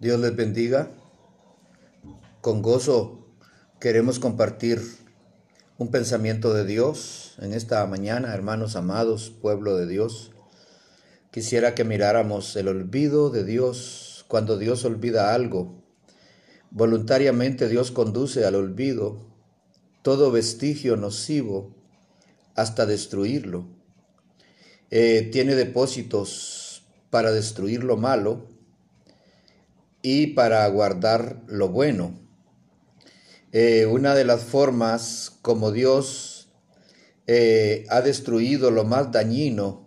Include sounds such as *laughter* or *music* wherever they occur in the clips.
Dios les bendiga. Con gozo queremos compartir un pensamiento de Dios en esta mañana, hermanos amados, pueblo de Dios. Quisiera que miráramos el olvido de Dios cuando Dios olvida algo. Voluntariamente Dios conduce al olvido todo vestigio nocivo hasta destruirlo. Eh, tiene depósitos para destruir lo malo y para guardar lo bueno. Eh, una de las formas como Dios eh, ha destruido lo más dañino,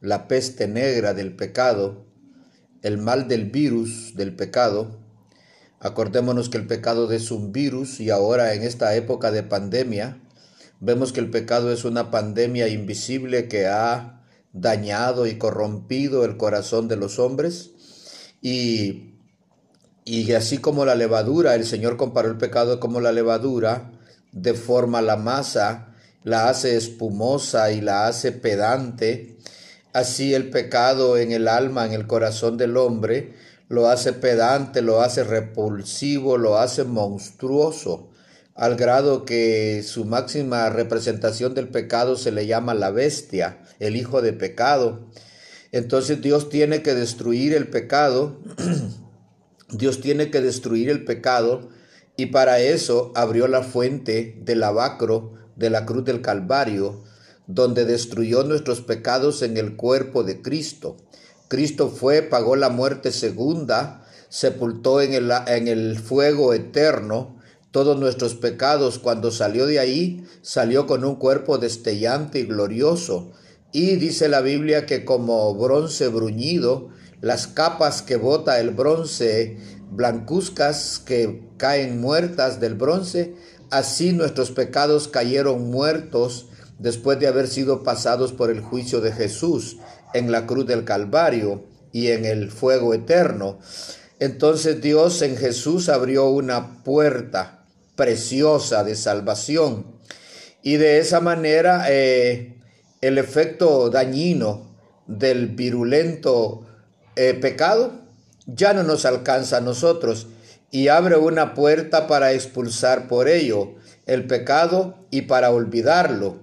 la peste negra del pecado, el mal del virus del pecado. Acordémonos que el pecado es un virus y ahora en esta época de pandemia vemos que el pecado es una pandemia invisible que ha dañado y corrompido el corazón de los hombres y y así como la levadura, el Señor comparó el pecado como la levadura, deforma la masa, la hace espumosa y la hace pedante, así el pecado en el alma, en el corazón del hombre, lo hace pedante, lo hace repulsivo, lo hace monstruoso, al grado que su máxima representación del pecado se le llama la bestia, el hijo de pecado. Entonces Dios tiene que destruir el pecado *clears throat* Dios tiene que destruir el pecado y para eso abrió la fuente del lavacro de la cruz del Calvario, donde destruyó nuestros pecados en el cuerpo de Cristo. Cristo fue, pagó la muerte segunda, sepultó en el, en el fuego eterno todos nuestros pecados. Cuando salió de ahí, salió con un cuerpo destellante y glorioso. Y dice la Biblia que como bronce bruñido, las capas que bota el bronce, blancuzcas que caen muertas del bronce, así nuestros pecados cayeron muertos después de haber sido pasados por el juicio de Jesús en la cruz del Calvario y en el fuego eterno. Entonces Dios en Jesús abrió una puerta preciosa de salvación y de esa manera eh, el efecto dañino del virulento eh, pecado ya no nos alcanza a nosotros y abre una puerta para expulsar por ello el pecado y para olvidarlo.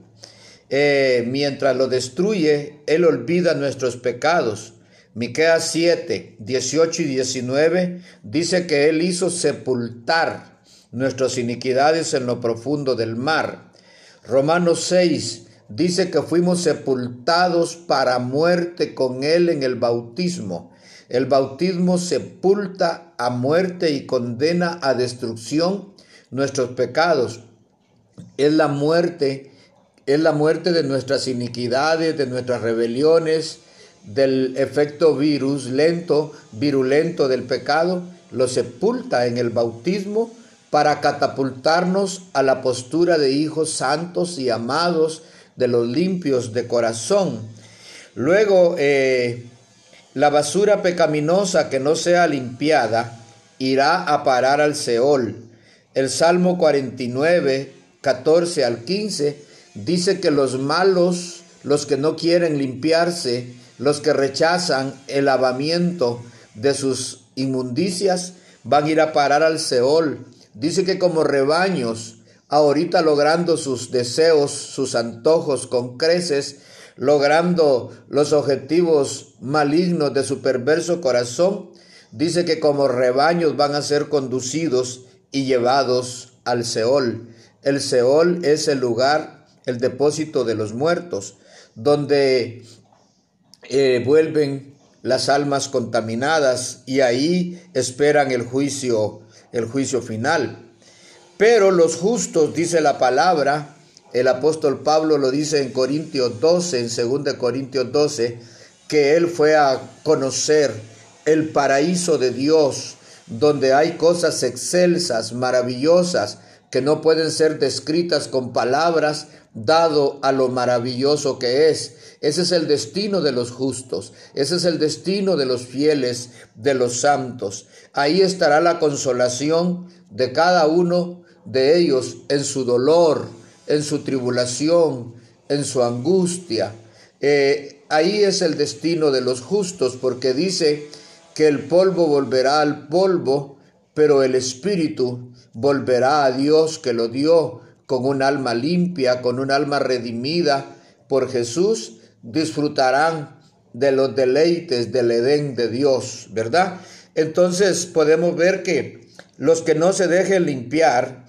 Eh, mientras lo destruye, Él olvida nuestros pecados. Miqueas 7, 18 y 19 dice que Él hizo sepultar nuestras iniquidades en lo profundo del mar. Romanos 6 dice que fuimos sepultados para muerte con Él en el bautismo. El bautismo sepulta a muerte y condena a destrucción nuestros pecados. Es la muerte, es la muerte de nuestras iniquidades, de nuestras rebeliones, del efecto virus lento, virulento del pecado, lo sepulta en el bautismo para catapultarnos a la postura de hijos santos y amados, de los limpios de corazón. Luego, eh, la basura pecaminosa que no sea limpiada irá a parar al Seol. El Salmo 49, 14 al 15 dice que los malos, los que no quieren limpiarse, los que rechazan el lavamiento de sus inmundicias, van a ir a parar al Seol. Dice que como rebaños ahorita logrando sus deseos, sus antojos con creces, logrando los objetivos malignos de su perverso corazón, dice que como rebaños van a ser conducidos y llevados al Seol. El Seol es el lugar, el depósito de los muertos, donde eh, vuelven las almas contaminadas y ahí esperan el juicio, el juicio final. Pero los justos, dice la palabra, el apóstol Pablo lo dice en Corintios 12, en 2 Corintios 12, que él fue a conocer el paraíso de Dios, donde hay cosas excelsas, maravillosas, que no pueden ser descritas con palabras, dado a lo maravilloso que es. Ese es el destino de los justos, ese es el destino de los fieles, de los santos. Ahí estará la consolación de cada uno de ellos en su dolor, en su tribulación, en su angustia. Eh, ahí es el destino de los justos, porque dice que el polvo volverá al polvo, pero el espíritu volverá a Dios que lo dio con un alma limpia, con un alma redimida por Jesús, disfrutarán de los deleites del Edén de Dios, ¿verdad? Entonces podemos ver que los que no se dejen limpiar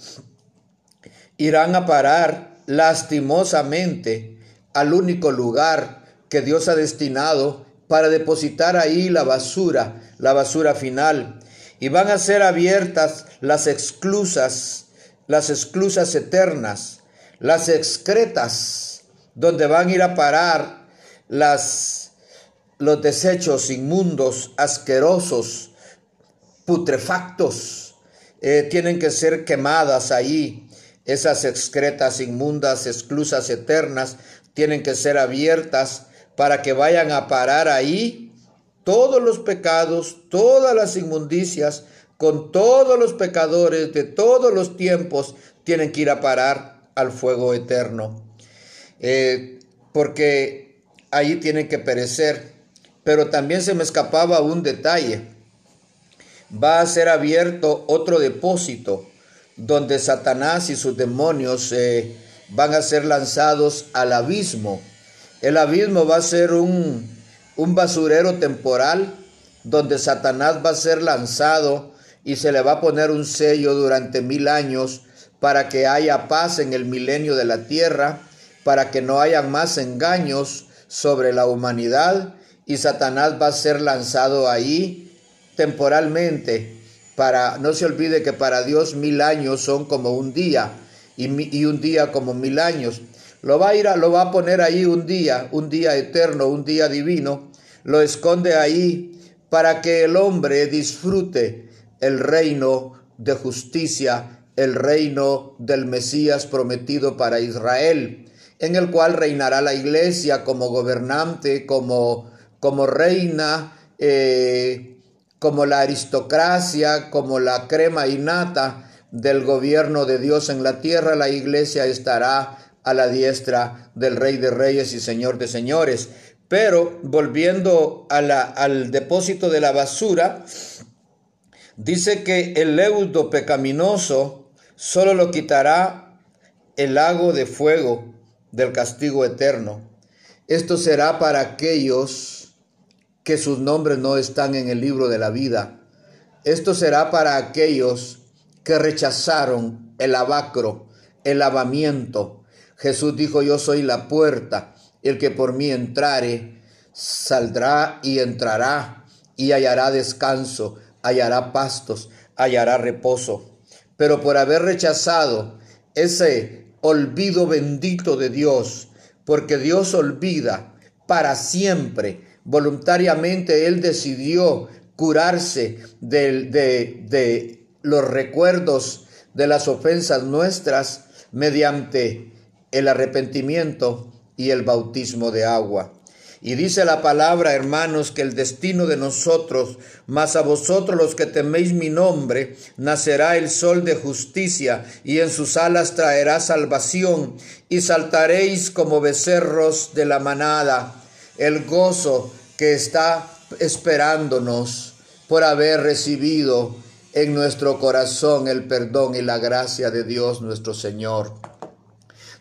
irán a parar lastimosamente al único lugar que Dios ha destinado para depositar ahí la basura, la basura final. Y van a ser abiertas las exclusas, las exclusas eternas, las excretas, donde van a ir a parar las, los desechos inmundos, asquerosos, putrefactos. Eh, tienen que ser quemadas ahí. Esas excretas inmundas, exclusas eternas, tienen que ser abiertas para que vayan a parar ahí todos los pecados, todas las inmundicias, con todos los pecadores de todos los tiempos, tienen que ir a parar al fuego eterno. Eh, porque ahí tienen que perecer. Pero también se me escapaba un detalle. Va a ser abierto otro depósito donde Satanás y sus demonios eh, van a ser lanzados al abismo. El abismo va a ser un, un basurero temporal donde Satanás va a ser lanzado y se le va a poner un sello durante mil años para que haya paz en el milenio de la tierra, para que no haya más engaños sobre la humanidad y Satanás va a ser lanzado ahí temporalmente. Para, no se olvide que para Dios mil años son como un día y, un día como mil años. Lo va a ir a, lo va a poner ahí un día, un día eterno, un día divino. Lo esconde ahí para que el hombre disfrute el reino de justicia, el reino del Mesías prometido para Israel, en el cual reinará la iglesia como gobernante, como, como reina, eh, como la aristocracia, como la crema innata del gobierno de Dios en la tierra, la iglesia estará a la diestra del Rey de Reyes y Señor de Señores. Pero volviendo al depósito de la basura, dice que el leudo pecaminoso solo lo quitará el lago de fuego del castigo eterno. Esto será para aquellos que sus nombres no están en el libro de la vida. Esto será para aquellos que rechazaron el abacro, el lavamiento, Jesús dijo, yo soy la puerta, el que por mí entrare, saldrá y entrará y hallará descanso, hallará pastos, hallará reposo. Pero por haber rechazado ese olvido bendito de Dios, porque Dios olvida para siempre, voluntariamente Él decidió curarse de, de, de los recuerdos de las ofensas nuestras mediante el arrepentimiento y el bautismo de agua. Y dice la palabra, hermanos, que el destino de nosotros, más a vosotros los que teméis mi nombre, nacerá el sol de justicia, y en sus alas traerá salvación, y saltaréis como becerros de la manada, el gozo que está esperándonos por haber recibido en nuestro corazón el perdón y la gracia de Dios nuestro Señor.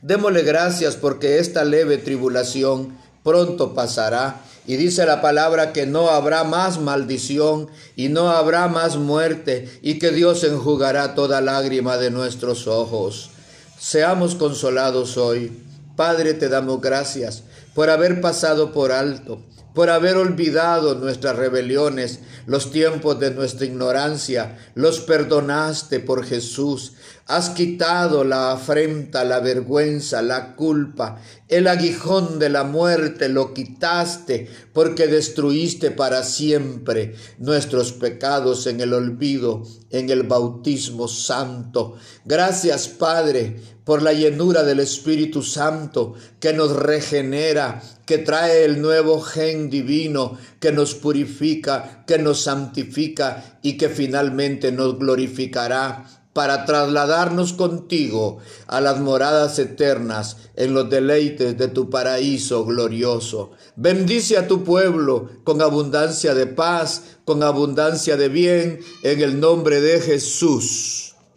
Démosle gracias porque esta leve tribulación pronto pasará. Y dice la palabra que no habrá más maldición y no habrá más muerte y que Dios enjugará toda lágrima de nuestros ojos. Seamos consolados hoy. Padre, te damos gracias por haber pasado por alto, por haber olvidado nuestras rebeliones, los tiempos de nuestra ignorancia, los perdonaste por Jesús. Has quitado la afrenta, la vergüenza, la culpa, el aguijón de la muerte lo quitaste porque destruiste para siempre nuestros pecados en el olvido, en el bautismo santo. Gracias Padre por la llenura del Espíritu Santo que nos regenera, que trae el nuevo gen divino, que nos purifica, que nos santifica y que finalmente nos glorificará para trasladarnos contigo a las moradas eternas en los deleites de tu paraíso glorioso. Bendice a tu pueblo con abundancia de paz, con abundancia de bien, en el nombre de Jesús.